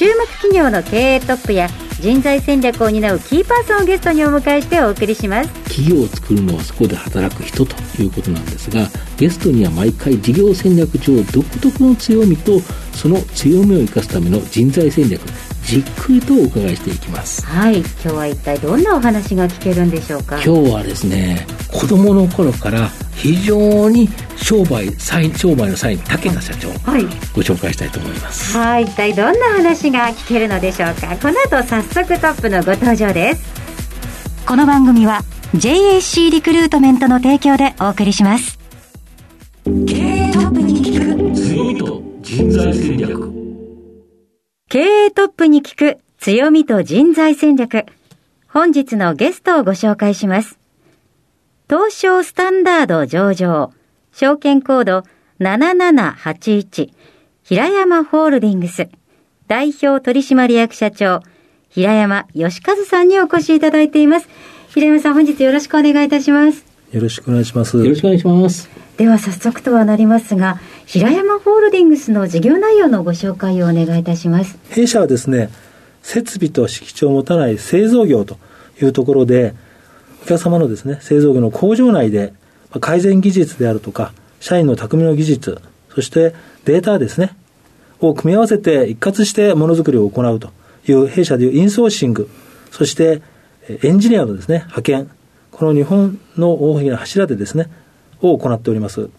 注目企業の経営トップや人材戦略を担うキーパーソンをゲストにお迎えしてお送りします。企業を作るのはそこで働く人ということなんですがゲストには毎回事業戦略上独特の強みとその強みを生かすための人材戦略。じっくりとお伺いしていきます。はい。今日は一体どんなお話が聞けるんでしょうか？今日はですね子供の頃から非常に商売サイン商売の際に長けた社長、はい、ご紹介したいと思います。はい。一体どんな話が聞けるのでしょうか？この後早速トップのご登場です。この番組は JAC リクルートメントの提供でお送りします。経営トップに聞く。強みと人材戦略経営トップに聞く強みと人材戦略。本日のゲストをご紹介します。東証スタンダード上場、証券コード7781、平山ホールディングス、代表取締役社長、平山義和さんにお越しいただいています。平山さん、本日よろしくお願いいたします。よろしくお願いします。よろしくお願いします。では早速とはなりますが、平山ホールディングスの事業内容のご紹介をお願いいたします。弊社はですね、設備と敷地を持たない製造業というところで、お客様のですね、製造業の工場内で改善技術であるとか、社員の匠の技術、そしてデータですね、を組み合わせて一括してものづくりを行うという弊社でいうインソーシング、そしてエンジニアのですね、派遣、この日本の大きな柱でですね、を行っております。はい。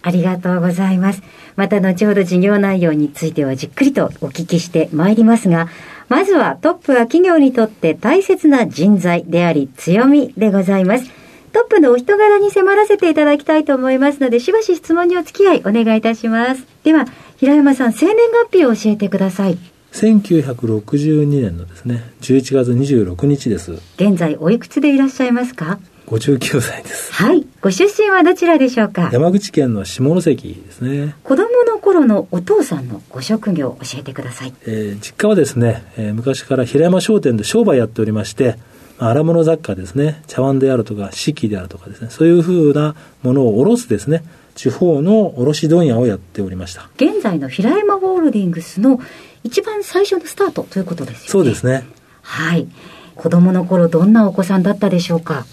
ありがとうございます。また後ほど事業内容についてはじっくりとお聞きしてまいりますが、まずはトップは企業にとって大切な人材であり強みでございます。トップのお人柄に迫らせていただきたいと思いますので、しばし質問にお付き合いお願いいたします。では、平山さん、生年月日を教えてください。1962年のですね、11月26日です。現在おいくつでいらっしゃいますか？59歳です。はい。ご出身はどちらでしょうか？山口県の下関ですね。子供の頃のお父さんのご職業を教えてください。えー、実家はですね、えー、昔から平山商店で商売やっておりまして、荒物雑貨ですね、茶碗であるとか、四季であるとかですね、そういうふうなものを卸すですね、地方の卸問屋をやっておりました。現在の平山ホールディングスの一番最初のスタートということですよね。そうですね。はい。子供の頃どんなお子さんだったでしょうか？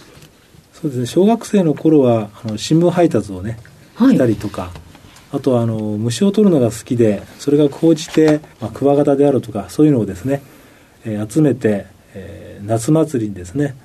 そうですね。小学生の頃はあの新聞配達をね、はい、したりとかあとはあの虫を取るのが好きでそれが高じて、まあ、クワガタであるとかそういうのをですね、えー、集めて、えー、夏祭りにですね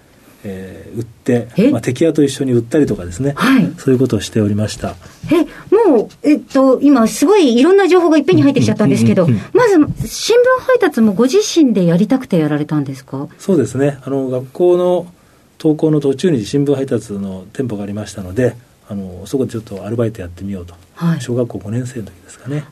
えー、売って、まあ、敵屋と一緒に売ったりとかですね、はい、そういうことをしておりました。えもう、えっと、今すごいいろんな情報がいっぺんに入ってきちゃったんですけど、まず新聞配達もご自身でやりたくてやられたんですか？そうですね。あの学校の登校の途中に新聞配達の店舗がありましたのであのそこでちょっとアルバイトやってみようと、はい、小学校5年生の時ですかね。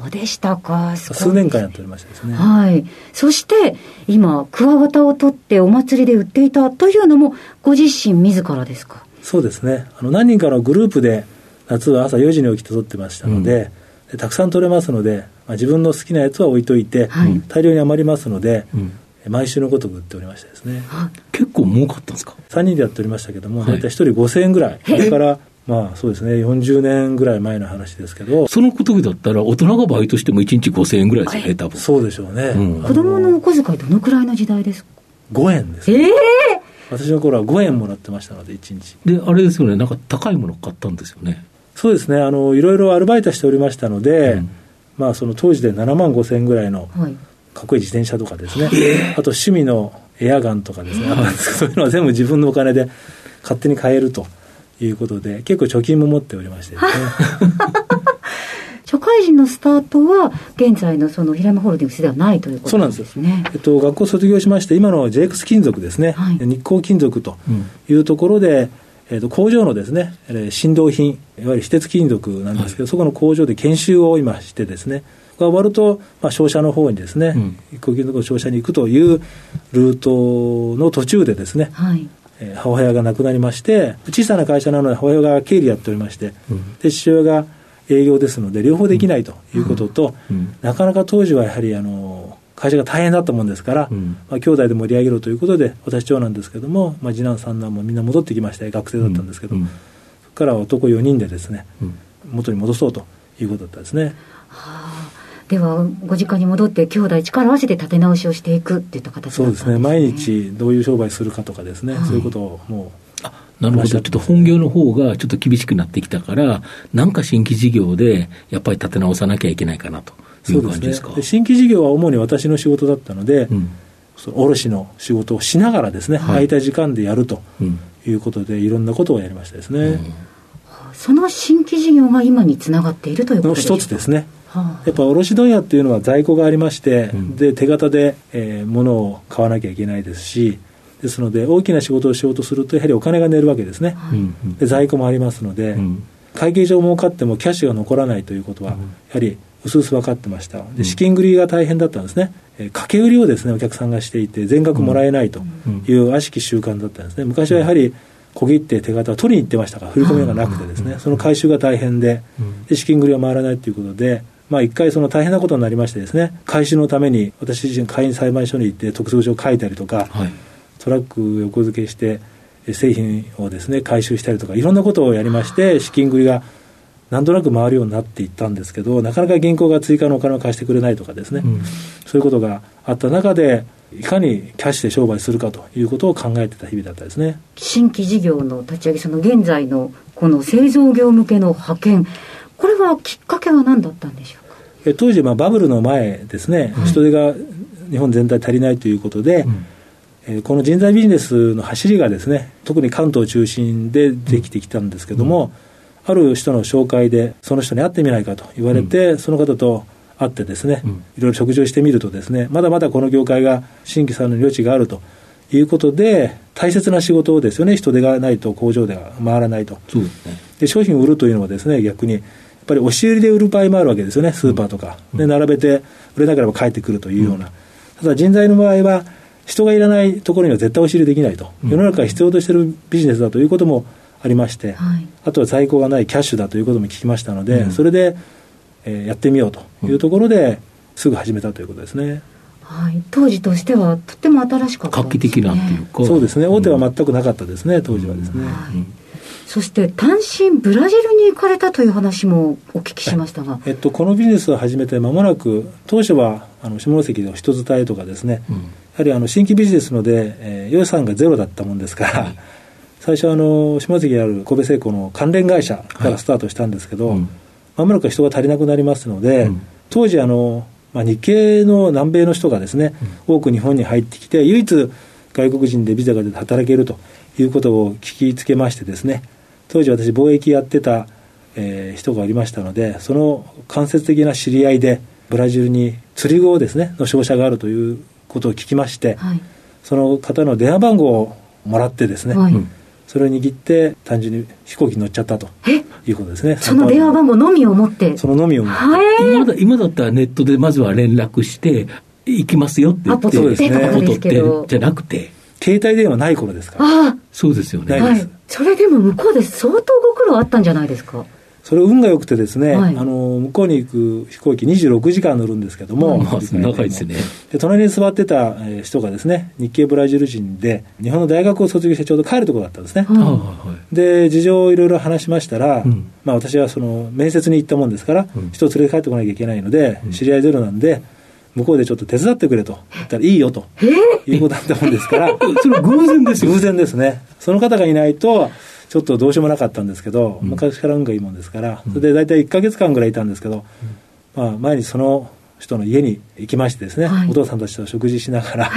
そうでしたか。数年間やっておりましたですね。はい。そして今クワガタを取ってお祭りで売っていたというのもご自身自らですか？そうですね。あの何人かのグループで夏は朝4時に起きて取ってましたので、うん、たくさん取れますので、まあ、自分の好きなやつは置いといて、はい、大量に余りますので、うん毎週のことく売っておりましてですね結構儲かったんですか？3人でやっておりましたけども、大体1人5000円ぐらいそれからまあそうですね、40年ぐらい前の話ですけど。その時だったら、大人がバイトしても1日5000円ぐらいですよね、多分。そうでしょうね。うん、子供のお小遣いどのくらいの時代ですか ?5 円です、ね。ええ？ー、私の頃は5円もらってましたので、1日。で、あれですよね、なんか高いもの買ったんですよね。そうですね、あの、いろいろアルバイトしておりましたので、うん、まあその当時で7万5千円ぐらいの、はいかっこいい自転車とかですね、え。ー、あと趣味のエアガンとかですね、そういうのは全部自分のお金で勝手に買えると。いうことで、結構貯金も持っておりましてですね。社会人のスタートは、現在のその平山ホールディングスではないということですね。そうなんです。えっと、学校卒業しまして、今の JX 金属ですね、はい、日光金属というところで、うんえー、と工場のですね、えー、振動品、いわゆる非鉄金属なんですけど、はい、そこの工場で研修を今してですね、が終わると、まあ、商社の方にですね、うん、飛行機の商社に行くというルートの途中でですね、はい。えー、母親が亡くなりまして、小さな会社なので母親が経理やっておりまして、うん、で父親が営業ですので、両方できないということと、うん、なかなか当時はやはりあの会社が大変だったもんですから、うん、まあ、兄弟で盛り上げろということで、私、長男ですけども、まあ、次男、三男もみんな戻ってきまして、学生だったんですけど、そこから男4人でですね、元に戻そうということだったですね。はあではご実家に戻って兄弟力を合わせて立て直しをしていくっていった形、ね、そうですね。毎日どういう商売するかとかですね、はい、そういうことをもうなるほど、ちょっと本業の方がちょっと厳しくなってきたから、なんか新規事業でやっぱり立て直さなきゃいけないかなという感じですか？すね、新規事業は主に私の仕事だったので、うん、その卸の仕事をしながらですね、はい、空いた時間でやるということで、いろんなことをやりましたですね。うん、その新規事業が今につながっているということでしょうか一つですね。やっぱ卸問屋っていうのは在庫がありまして、うん、で手形で、えー、物を買わなきゃいけないですし、ですので、大きな仕事をしようとすると、やはりお金が寝るわけですね、はい、で在庫もありますので、うん、会計上儲かってもキャッシュが残らないということは、やはりうすうす分かってました、で資金繰りが大変だったんですね、えー、掛け売りをですねお客さんがしていて、全額もらえないという悪しき習慣だったんですね、昔はやはり小切って手形を取りに行ってましたから、振り込みがなくてですね、その回収が大変で、で資金繰りが回らないということで、まあ、一回その大変なことになりましてですね、回収のために私自身会員裁判所に行って特捜書を書いたりとか、はい、トラック横付けして製品をですね回収したりとかいろんなことをやりまして資金繰りがなんとなく回るようになっていったんですけどなかなか銀行が追加のお金を貸してくれないとかですね、うん、そういうことがあった中でいかにキャッシュで商売するかということを考えてた日々だったですね。新規事業の立ち上げその現在のこの製造業向けの派遣これはきっかけは何だったんでしょうか？当時、まあ、バブルの前ですね、はい、人手が日本全体足りないということで、うん。えこの人材ビジネスの走りがですね特に関東中心でできてきたんですけども、うん、ある人の紹介でその人に会ってみないかと言われて、うん、その方と会ってですね、うん、いろいろ食事をしてみるとですねまだまだこの業界が新規さんの余地があるということで大切な仕事ですよね人手がないと工場では回らないと。で、ね、商品を売るというのはですね逆にぱり押し売りで売る場合もあるわけですよねスーパーとか、で並べて売れなければ帰ってくるというような、ただ人材の場合は人がいらないところには絶対押し入れできないと、世の中が必要としているビジネスだということもありまして、はい、あとは在庫がないキャッシュだということも聞きましたので、うん、それで、えー、やってみようというところで、すぐ始めたということですね。はい、当時としてはとても新しかった、ね、画期的なっていうか。そうですね。大手は全くなかったですね、当時はですね、はい、そして単身ブラジルに行かれたという話もお聞きしましたが、えっと、このビジネスを始めて間もなく当初はあの下関の人伝えとかですね、うん。はりあの新規ビジネスので、えー、予算がゼロだったもんですから、はい、最初あの、下関にある神戸製鋼の関連会社からスタートしたんですけど、はいうん、まもなく人が足りなくなりますので、うん、当時あの、まあ、日系の南米の人がですね、うん、多く日本に入ってきて、唯一外国人でビザが出て働けるということを聞きつけましてですね、当時私貿易やってた、えー、人がおりましたので、その間接的な知り合いで、ブラジルに釣り号ですね、の商社があるということを聞きまして、はい、その方の電話番号をもらってですね、はい、それを握って単純に飛行機に乗っちゃったということですね。その電話番号のみを持って？そののみを持って。今だ今だったらネットでまずは連絡して行きますよって言ってそうですねアポ取ってじゃなくて。携帯電話ない頃ですから。ああそうですよね、はい、それでも向こうで相当ご苦労あったんじゃないですか？それ運が良くてですね、はい、あの向こうに行く飛行機26時間乗るんですけども、はい、長いですね。で隣に座ってた人がですね日系ブラジル人で日本の大学を卒業してちょうど帰るところだったんですね、はい、で事情をいろいろ話しましたら、うん、まあ、私はその面接に行ったもんですから、うん、人を連れて帰ってこなきゃいけないので、知り合いゼロなんで向こうでちょっと手伝ってくれと。言ったらいいよと。いうことだったもんですから。それ偶然ですよ偶然ですね。その方がいないとちょっとどうしようもなかったんですけど、うん、昔から運がいいもんですから、それで大体1か月間ぐらいいたんですけど、まあ、前にその人の家に行きましてですね、はい、お父さんたちと食事しながら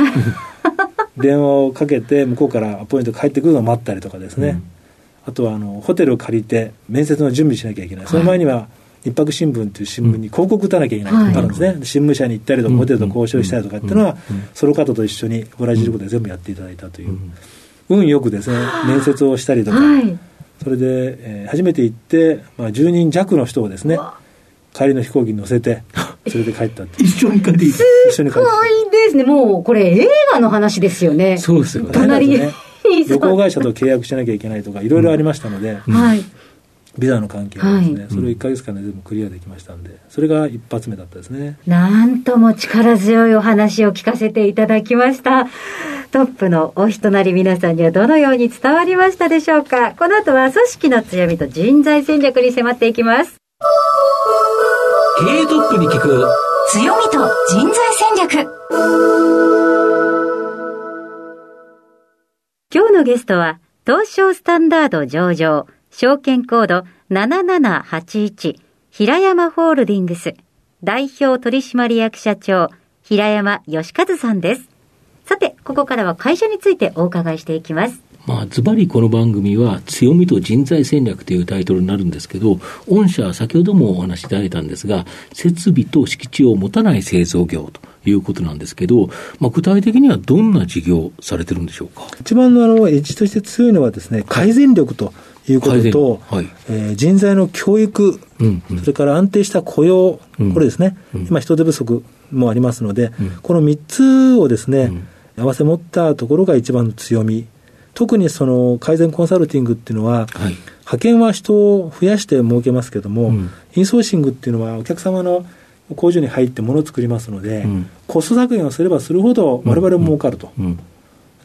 電話をかけて向こうからアポイント帰ってくるのを待ったりとかですね、うん、あとはあのホテルを借りて面接の準備しなきゃいけない、その前には日泊新聞という新聞に広告打たなきゃいけないあるんですね、はい、新聞社に行ったりとかホテルと交渉したりとかっていうのは、その方と一緒にブラジル語で全部やっていただいたという。運よくですね面接をしたりとか、はい、それで、えー、初めて行って、まあ、10人弱の人をですね帰りの飛行機に乗せて 連れて帰ったって一緒に帰っていい。一緒に帰ってすごいですね。もう、これ映画の話ですよね。そうですよね。隣に。ね 旅行会社と契約しなきゃいけないとかいろいろありましたので、はい。ビザの関係でですね、はいそれを1か月間で全部クリアできましたんでそれが一発目だったですねなんとも力強いお話を聞かせていただきました。トップのお人なり皆さんにはどのように伝わりましたでしょうかこの後は組織の強みと人材戦略に迫っていきます。経営トップに聞く強みと人材戦略。今日のゲストは、東証スタンダード上場、証券コード7781、平山ホールディングス、代表取締役社長、平山義和さんです。さて、ここからは会社についてお伺いしていきます。まあ、ズバリこの番組は、強みと人材戦略というタイトルになるんですけど、御社は先ほどもお話しいただいたんですが、設備と敷地を持たない製造業ということなんですけど、まあ、具体的にはどんな事業されてるんでしょうか？一番のあのエッジとして強いのはですね改善力ということと、はい。えー人材の教育、うんうん。それから安定した雇用、うん。これですね、うん。今人手不足もありますので、うん。この3つをですね、うん。合わせ持ったところが一番の強み。特にその改善コンサルティングっていうのは、はい。派遣は人を増やして儲けますけども、うん。インソーシングっていうのはお客様の工場に入って物を作りますので、うん。コスト削減をすればするほど我々も儲かると、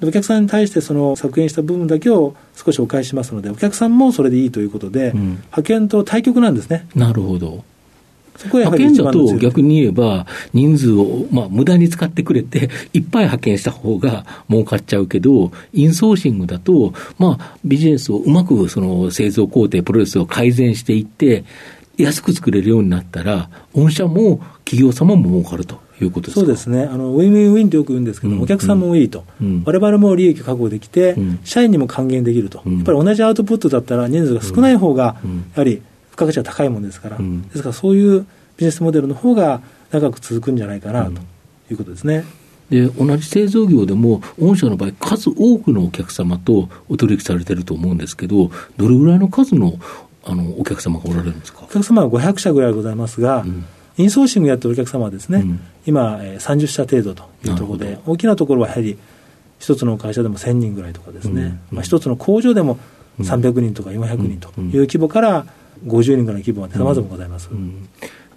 お客さんに対してその削減した部分だけを少しお返ししますのでお客さんもそれでいいということで、うん。派遣と対極なんですね。なるほど。そこ派遣だと逆に言えば、人数を、まあ、無駄に使ってくれて、いっぱい派遣した方が儲かっちゃうけど、インソーシングだと、まあ、ビジネスをうまくその製造工程、プロセスを改善していって、安く作れるようになったら、御社も企業様も儲かるということですか？そうですね。あの win-win-win ってよく言うんですけど、うんお客さんもいいと、うん。我々も利益確保できて、うん。社員にも還元できると、うん。やっぱり同じアウトプットだったら人数が少ない方が、うん。やはり付加価値は高いものですから、うん。ですからそういうビジネスモデルの方が長く続くんじゃないかなということですね。で同じ製造業でも、御社の場合、数多くのお客様とお取引されてると思うんですけど、どれぐらいの数のあのお客様がおられるんですか？お客様は500社ぐらいございますが、うんインソーシングやってるお客様はですね、うん。今、えー30社程度というところで大きなところはやはり、一つの会社でも1000人ぐらいとかですね、うんまあ、一つの工場でもうん。300人とか400人とうんいう規模から50人ぐらいの規模まで様々ございます。うん。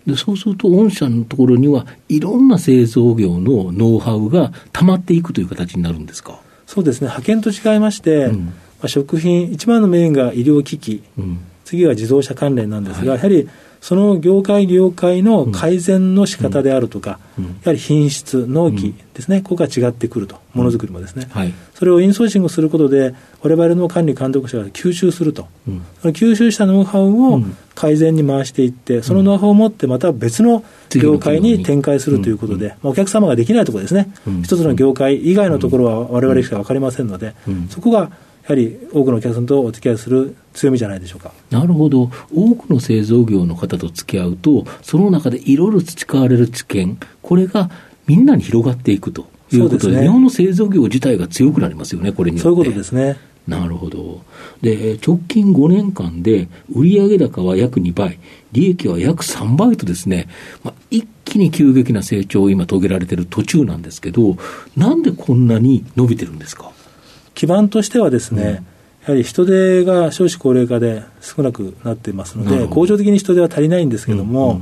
でそうすると、御社のところにはいろんな製造業のノウハウが溜まっていくという形になるんですか？そうですね、派遣と違いまして、うん。まあ、食品、一番のメインが医療機器、うん。次は自動車関連なんですが、はい。やはりその業界、業界の改善の仕方であるとか、うん。やはり品質、納期ですね、ここが違ってくると、ものづくりもですね、はい。それをインソーシングすることで、我々の管理監督者が吸収すると、うん。その吸収したノウハウうをん。改善に回していって、そのノウハウを持ってまた別の業界に展開するということで、まあお客様ができないところですね、うん。一つの業界以外のところは我々しか分かりませんので、うん。そこがやはり多くのお客さんとお付き合いする強みじゃないでしょうか。なるほど、多くの製造業の方と付き合うと、その中でいろいろ培われる知見、これがみんなに広がっていくということで、ね日本の製造業自体が強くなりますよね、これによって。そういうことですね。なるほど。で、直近5年間で売上高は約2倍、利益は約3倍とですね、まあ、一気に急激な成長を今遂げられている途中なんですけど、なんでこんなに伸びてるんですか？基盤としてはですね、やはり人手が少子高齢化で少なくなっていますので、恒常的に人手は足りないんですけども、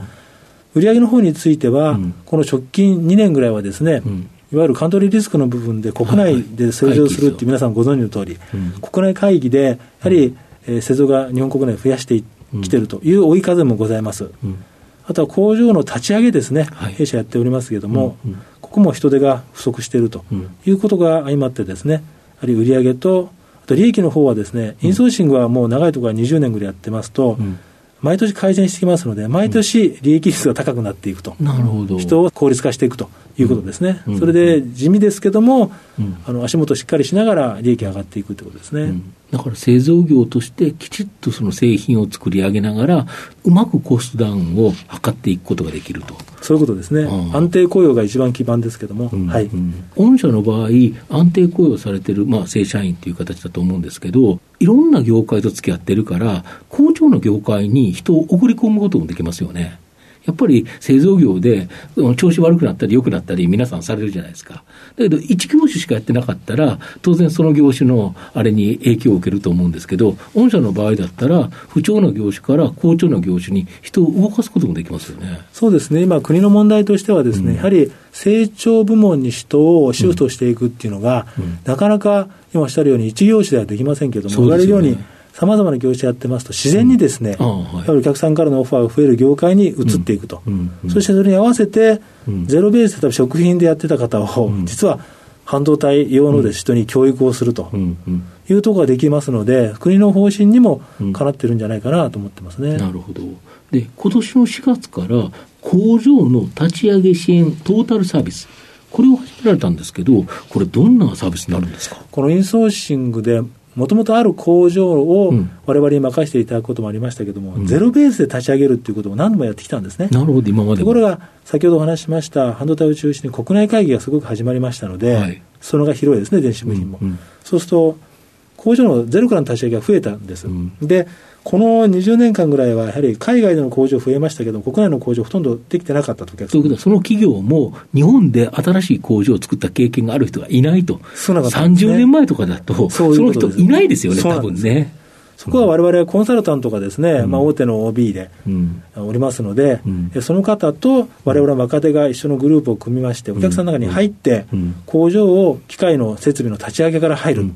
売上の方については、うん。この直近2年ぐらいはですね、うん。いわゆるカントリーリスクの部分で国内で製造するって皆さんご存知の通り、うん国内会議でやはり、えー製造が日本国内増やしてきているという追い風もございます。うん。あとは工場の立ち上げですね、はい。弊社やっておりますけれども、ここも人手が不足しているとうん。いうことが相まってですね、やはり売上と、あと利益の方はですね、インソーシングはもう長いところは20年ぐらいやってますと、うん。毎年改善してきますので、毎年利益率が高くなっていくと。なるほど。人を効率化していくということですね、うん。それで地味ですけども、うん。あの足元しっかりしながら利益が上がっていくということですね。うん。だから製造業としてきちっとその製品を作り上げながら、うまくコストダウンを図っていくことができると。そういうことですね、うん。安定雇用が一番基盤ですけども、うん。はい。うん。御社の場合、安定雇用されてる、まあ、正社員という形だと思うんですけど、いろんな業界と付き合ってるから、工場の業界に人を送り込むこともできますよね。やっぱり製造業で調子悪くなったり良くなったり皆さんされるじゃないですか。だけど、一業種しかやってなかったら、当然その業種のあれに影響を受けると思うんですけど、御社の場合だったら、不調な業種から好調な業種に人を動かすこともできますよね。そうですね。今、国の問題としてはですね、うん、やはり成長部門に人をシフトしていくっていうのが、うんうん、なかなか今おっしゃるように一業種ではできませんけども、言われるように、さまざまな業種やってますと、自然にですね、うん。はい、お客さんからのオファーが増える業界に移っていくと、うん。うん、そしてそれに合わせて、ゼロベースで食品でやってた方を、実は半導体用ので人に教育をするというところができますので、国の方針にもかなってるんじゃないかなと思ってますね。なるほど。で今年の4月から工場の立ち上げ支援トータルサービス。これを始められたんですけど、これ、どんなサービスになるんですか？このインソーシングでもともとある工場をわれわれに任せていただくこともありましたけれども、うん、ゼロベースで立ち上げるっていうことを何度もやってきたんですね。なるほど、今までところが、先ほどお話ししました、半導体を中心に国内会議がすごく始まりましたので、はい、そのが広いですね、電子部品も。うんうん、そうすると、工場のゼロからの立ち上げが増えたんです。うん、でこの20年間ぐらいは、やはり海外での工場増えましたけど、国内の工場ほとんどできてなかったとということは、その企業も日本で新しい工場を作った経験がある人がいないと、そうなね、30年前とかだと、その人いないですよね、多分ね。そこはわれわれコンサルタントがですね、うん、まあ、大手の OB でおりますので、うん、その方とわれわれ若手が一緒のグループを組みまして、お客さんの中に入って、工場を機械の設備の立ち上げから入る。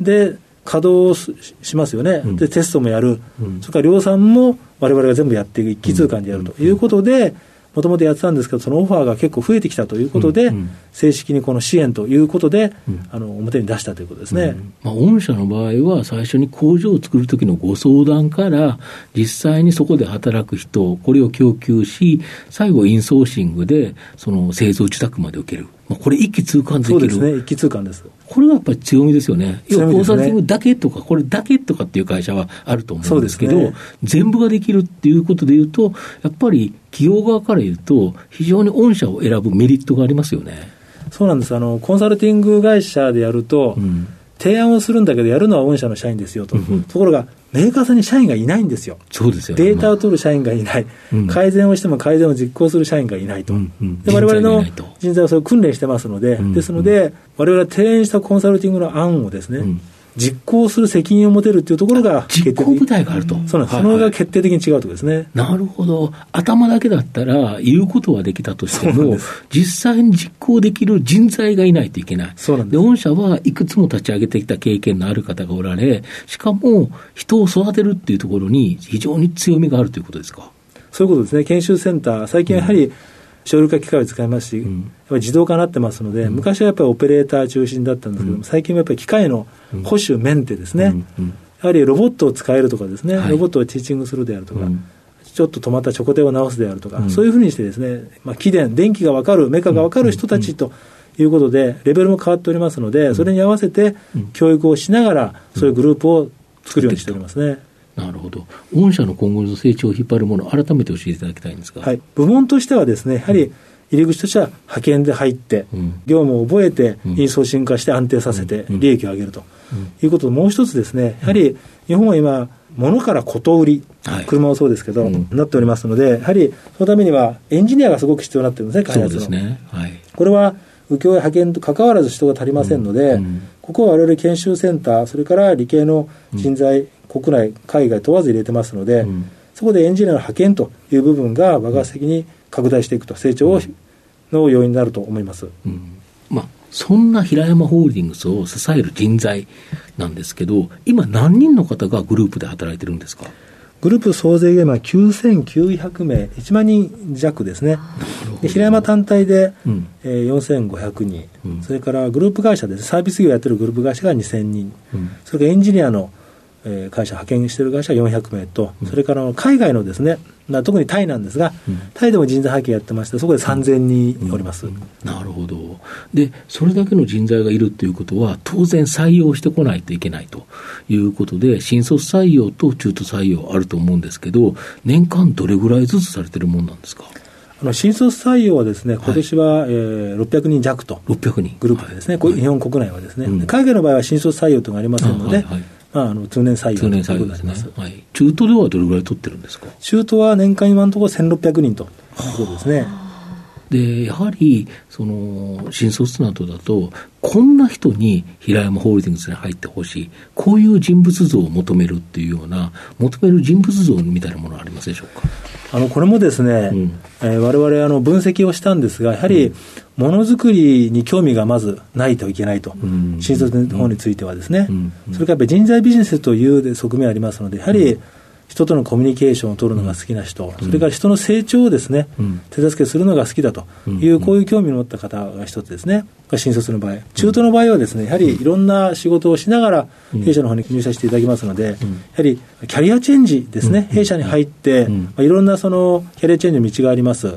で稼働しますよね、うん、でテストもやる、うん、それから量産もわれわれが全部やっていく、一気通貫でやるということで、もともとやってたんですけど、そのオファーが結構増えてきたということで、うんうん、正式にこの支援ということで、うん、あの表に出したということですね、うん、まあ、御社の場合は、最初に工場を作るときのご相談から、実際にそこで働く人、これを供給し、最後、インソーシングでその製造受託まで受ける。まあ、これ一気通貫できる。そうですね、一気通貫です。これがやっぱり強みですよね。要はコンサルティングだけとか、これだけとかっていう会社はあると思うんですけど、ね、全部ができるっていうことでいうと、やっぱり企業側から言うと、非常に御社を選ぶメリットがありますよね。そうなんです。あの、コンサルティング会社でやると、うん提案をするんだけど、やるのは御社の社員ですよと、うん、ところが、メーカーさんに社員がいないんですよ、そうですよ、データを取る社員がいない、うん、改善をしても改善を実行する社員がいないと、われわれの人材はそれを訓練してますので、ですので、われわれは提案したコンサルティングの案をですね、実行する責任を持てるっていうところが実行部隊があると。そうなんです。そのが決定的に違うところですね。なるほど。頭だけだったら言うことはできたとしても、実際に実行できる人材がいないといけない。そうなんです。で、御社はいくつも立ち上げてきた経験のある方がおられ、しかも人を育てるっていうところに非常に強みがあるということですか？そういうことですね。研修センター、最近やはり、うん省力化機械を使いますし、うん、やっぱり自動化になってますので、うん、昔はやっぱりオペレーター中心だったんですけども、うん、最近はやっぱり機械の保守、メンテですね、やはりロボットを使えるとかですね、はい、ロボットをティーチングするであるとか、ちょっと止まったチョコテを直すであるとか、そういうふうにしてですね、まあ、機電、電気が分かる、メカが分かる人たちと、いうことで、レベルも変わっておりますので、それに合わせて教育をしながら、そういうグループを作るようにしておりますね。なるほど。御社の今後の成長を引っ張るもの、改めて教えていただきたいんですが。はい。部門としてはですね、やはり、入り口としては派遣で入って、うん、業務を覚えて、インソーシング化して安定させて、利益を上げると、いうことと、もう一つですね、やはり日本は今、物からこと売り、はい、車もそうですけど、うん、なっておりますので、やはりそのためにはエンジニアがすごく必要になってるんですね、開発の。そうですね。はい、これは請負派遣と関わらず人が足りませんので、うん、ここは我々研修センター、それから理系の人材、国内、海外問わず入れてますので、そこでエンジニアの派遣という部分が爆発的に拡大していくと、成長を、の要因になると思います。うん。まあそんな平山ホールディングスを支える人材なんですけど、今、何人の方がグループで働いてるんですか？グループ総勢が今、9900名、1万人弱ですね、で平山単体で、うん、えー、4500人、うん、それからグループ会社です、サービス業やってるグループ会社が2000人、うん、それからエンジニアのえー、会社、派遣している会社400名と、それから海外のですね、特にタイなんですが、うん、タイでも人材派遣やってまして、そこで3000人おります、うん。うん、なるほど、で、それだけの人材がいるということは、当然採用してこないといけないということで、新卒採用と中途採用あると思うんですけど、年間どれぐらいずつされてるもんなんですか？あの新卒採用はですね、今年は、はい、えー、600人弱と、600人。グループでですね、はい、日本国内はですね、うん、海外の場合は新卒採用というのがありませんので、はいはいまあ、あの通年採用通年採用ですね。はい。中途ではどれぐらい取ってるんですか？中途は年間今のところ1600人ということですね。で、やはり、その、新卒などだと、こんな人に平山ホールディングスに入ってほしい、こういう人物像を求めるっていうような、求める人物像みたいなものはありますでしょうか？あのこれもですね、うん、えー、我々あの分析をしたんですが、やはりものづくりに興味がまずないといけないと、うん、新卒の方についてはですね、うん、それからやっぱり人材ビジネスという側面ありますので、やはり、人とのコミュニケーションを取るのが好きな人、うん、それから人の成長をですね、うん、手助けするのが好きだと。いう、こういう興味を持った方が一つですね、新卒の場合、中途の場合はですね、やはりいろんな仕事をしながら、弊社の方に入社していただきますので、やはりキャリアチェンジですね、弊社に入って、まあ、いろんなそのキャリアチェンジの道があります、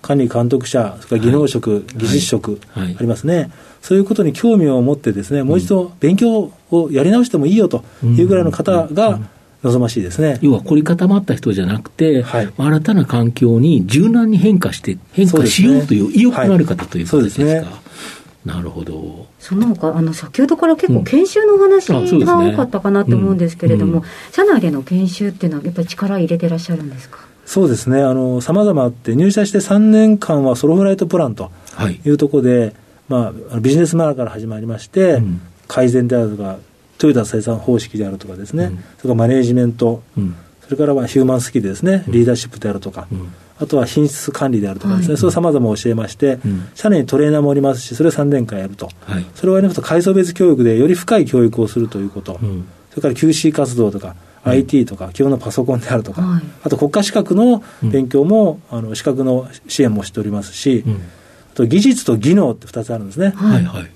管理監督者、それから技能職、技術職、ありますね。そういうことに興味を持ってですね、もう一度勉強をやり直してもいいよというぐらいの方が、望ましいですね。要は凝り固まった人じゃなくて、はい、新たな環境に柔軟に変化して、変化しようという意欲がある方ということですか。ね。はい、なるほど。その他、あの、先ほどから結構研修の話が多かったかなと思うんですけれども、うん。うん、社内での研修っていうのは、やっぱり力入れてらっしゃるんですか？そうですね。あの、様々あって、入社して3年間はソロフライトプランとい。うところで、はい、まあ、ビジネスマナーから始まりまして、うん、改善であるとか、トヨタ生産方式であるとかですね、うん、それからマネージメント、うん、それからはヒューマンスキルですね、リーダーシップであるとか、あとは品質管理であるとかですね、はい、それをさまざま教えまして、社内にトレーナーもおりますし、それを3年間やると、はい、それをやりますと、階層別教育でより深い教育をするということ、それから QC 活動とか、IT とか、基本のパソコンであるとか、はい、あと国家資格の勉強も、あの資格の支援もしておりますし、あと技術と技能って2つあるんですね。はいはい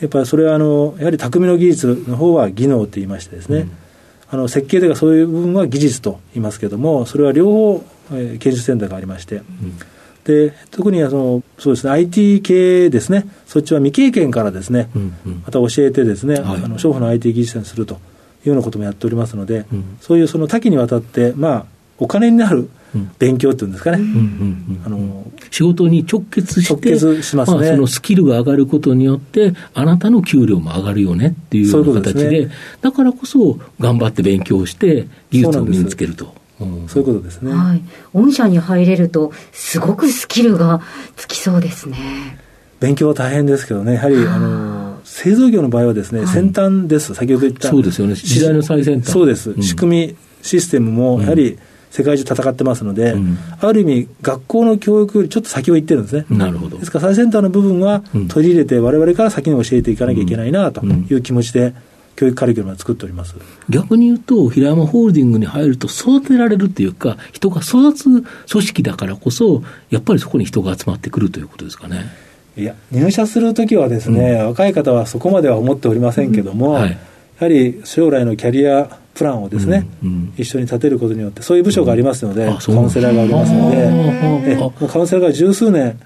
やっぱりそれはあのやはり匠の技術の方は技能と言いましてですね、うん、あの設計とかそういう部分は技術と言いますけれどもそれは両方、えー、研修センターがありまして、うん、で特にあのそうですね IT 系ですね。そっちは未経験からですね、うんうん、また教えてですね、はい、あの商法の IT 技術にするというようなこともやっておりますので、うん、そういうその多岐にわたってまあお金になる勉強っていうんですかね、あの仕事に直結して、直結しますね、まあ、そのスキルが上がることによって、あなたの給料も上がるよねっていうような形で、ね、だからこそ、頑張って勉強して、技術を身につけると。そういうことですね。はい。御社に入れると、すごくスキルがつきそうですね。勉強は大変ですけどね、やはり、あの、製造業の場合はですね、はい、先端です、先ほど言った。そうですよね、時代の最先端。そうです。うん、仕組み、システムも、やはり、うん世界中戦ってますので、うん、ある意味、学校の教育よりちょっと先を行ってるんですね。なるほど。ですから最先端の部分は取り入れて、われわれから先に教えていかなきゃいけないなという気持ちで、教育カリキュラムを作っております。逆に言うと、平山ホールディングに入ると育てられるというか、人が育つ組織だからこそ、やっぱりそこに人が集まってくるということですかね。いや、入社するときはですね、うん、若い方はそこまでは思っておりませんけども、うん。はい、やはり将来のキャリアプランをですね、うんうん、一緒に立てることによって、そういう部署がありますので、うん、カウンセラーがありますので、えもうカウンセラーが十数年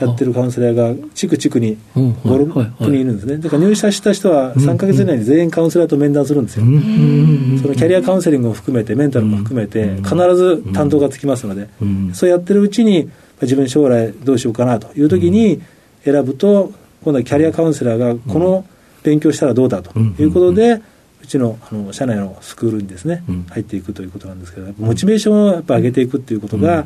やってるカウンセラーが、地区地区に5、6人いるんですね。だから入社した人は3か月以内に全員カウンセラーと面談するんですよ。そのキャリアカウンセリングも含めて、メンタルも含めて、必ず担当がつきますので、そうやってるうちに、自分将来どうしようかなという時に選ぶと、今度はキャリアカウンセラーがこの勉強したらどうだということで、うちのあの社内のスクールにですね、うん、入っていくということなんですけど、モチベーションをやっぱ上げていくっていうことが、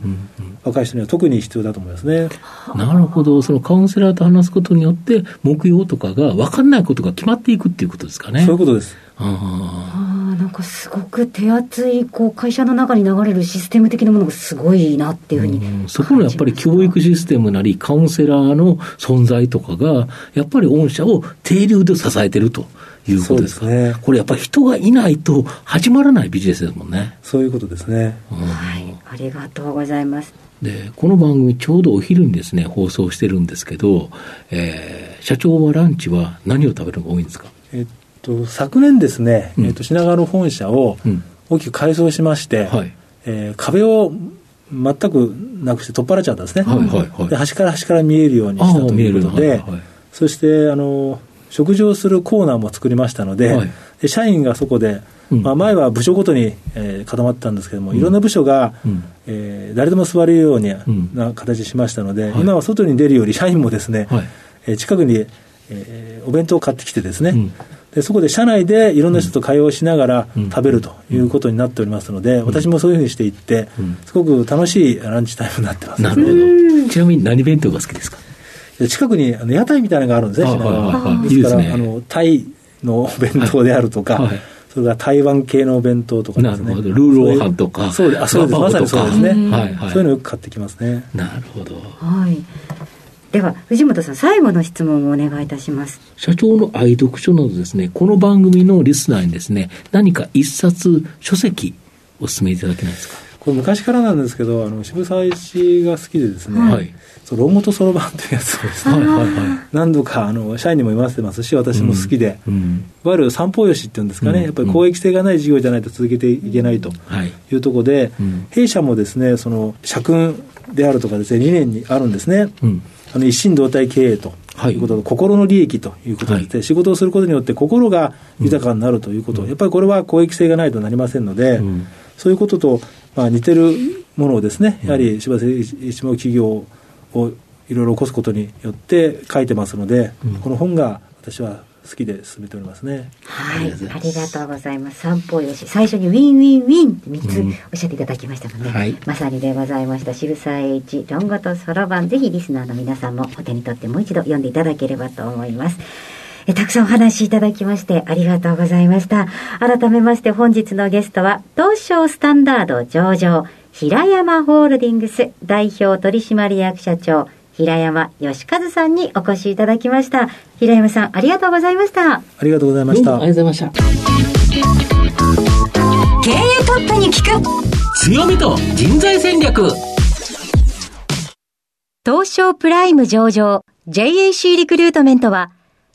若い人には特に必要だと思いますね。なるほど、そのカウンセラーと話すことによって、目標とかが分かんないことが決まっていくっていうことですかね。そういうことです。ああ、なんかすごく手厚いこう会社の中に流れるシステム的なものがすごいなっていうふうに、うん、そこのやっぱり教育システムなりカウンセラーの存在とかがやっぱり御社を定流で支えてるということですか。ね、これやっぱり人がいないと始まらないビジネスですもんね。そういうことですね。はい、ありがとうございます。で、この番組ちょうどお昼にですね、放送してるんですけど、えー、社長はランチは何を食べるのが多いんですか？えっと、昨年ですね、うん、えっと、品川の本社を大きく改装しまして、うんはい、えー、壁を全くなくして取っ払っちゃったんですね。はいはいはい、で端から端から見えるようにしたということで、はいはい、そしてあの食事をするコーナーも作りましたので、はい、で社員がそこで、うん、まあ、前は部署ごとに、えー、固まってたんですけども、いろんな部署が、うん、えー、誰でも座れるようにな形しましたので、今は外に出るより社員もですね、はい、えー、近くに、えー、お弁当を買ってきてですね、ででそこで社内でいろんな人と会話をしながら食べるということになっておりますので、私もそういうふうにしていって、すごく楽しいランチタイムになってます。なるほど。ちなみに何弁当が好きですか？近くにあの屋台みたいなのがあるんですね、品川ですから、あのタイの弁当であるとか、はいそれから台湾系のお弁当とかですね。なるほど。ルーローハンとか。そうです。あ、そうです。まさにそうですね。はいはい。そういうのよく買ってきますね。なるほど。はい。では藤本さん最後の質問をお願いいたします社長の愛読書などですねこの番組のリスナーにですね何か一冊書籍お勧めいただけないですか？これ昔からなんですけどあの渋沢栄一が好きでですね、はい、論語とそろばんというやつをですね、はいはいはい、何度かあの社員にも読ませてますし私も好きで、うん、いわゆる三方よしっていうんですかね、うん、やっぱり公益性がない事業じゃないと続けていけないとい。うところで、うん、弊社もですねその社訓であるとかですね理念にあるんですね、あの一心同体経営ということで、はい、心の利益ということで、はい、仕事をすることによって心が豊かになるということ、やっぱりこれは公益性がないとなりませんので、そういうことと、まあ、似てるものをですね、やはり柴瀬一門企業をいろいろ起こすことによって書いてますので、うん、この本が私は好きで進めておりますね。はい、ありがとうございます。三方よし、最初に win-win-win って三つおっしゃっていただきましたもんね。うんはい、まさにでございました。渋沢栄一、論語とそろばん、ぜひリスナーの皆さんもお手に取ってもう一度読んでいただければと思います。えたくさんお話しいただきましてありがとうございました。改めまして本日のゲストは、東証スタンダード上場、平山ホールディングス代表取締役社長、平山善一さんにお越しいただきました。平山さん、ありがとうございました。ありがとうございました。ありがとうございました。経営トップに聞く強みと人材戦略東証プライム上場 JAC リクルートメントは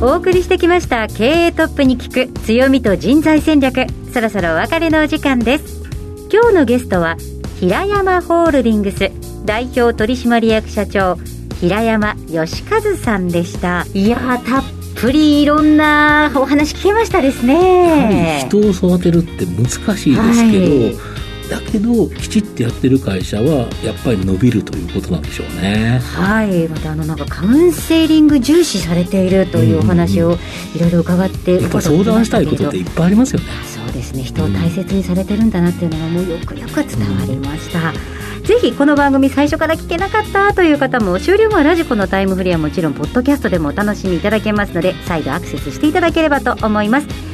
お送りしてきました経営トップに聞く強みと人材戦略。そろそろお別れのお時間です。今日のゲストは平山ホールディングス代表取締役社長平山義和さんでした。いやたっぷりいろんなお話聞けましたですね。人を育てるって難しいですけど、はいだけどきちっとやってる会社はやっぱり伸びるということなんでしょうね。はい。またあのなんかカウンセリング重視されているというお話をいろいろ伺ってやっぱ相談したいことっていっぱいありますよね。そうですね。人を大切にされてるんだなっていうのがもうよくよく伝わりました、うんぜひこの番組最初から聞けなかったという方も終了後はラジコのタイムフリーはもちろんポッドキャストでもお楽しみいただけますので再度アクセスしていただければと思います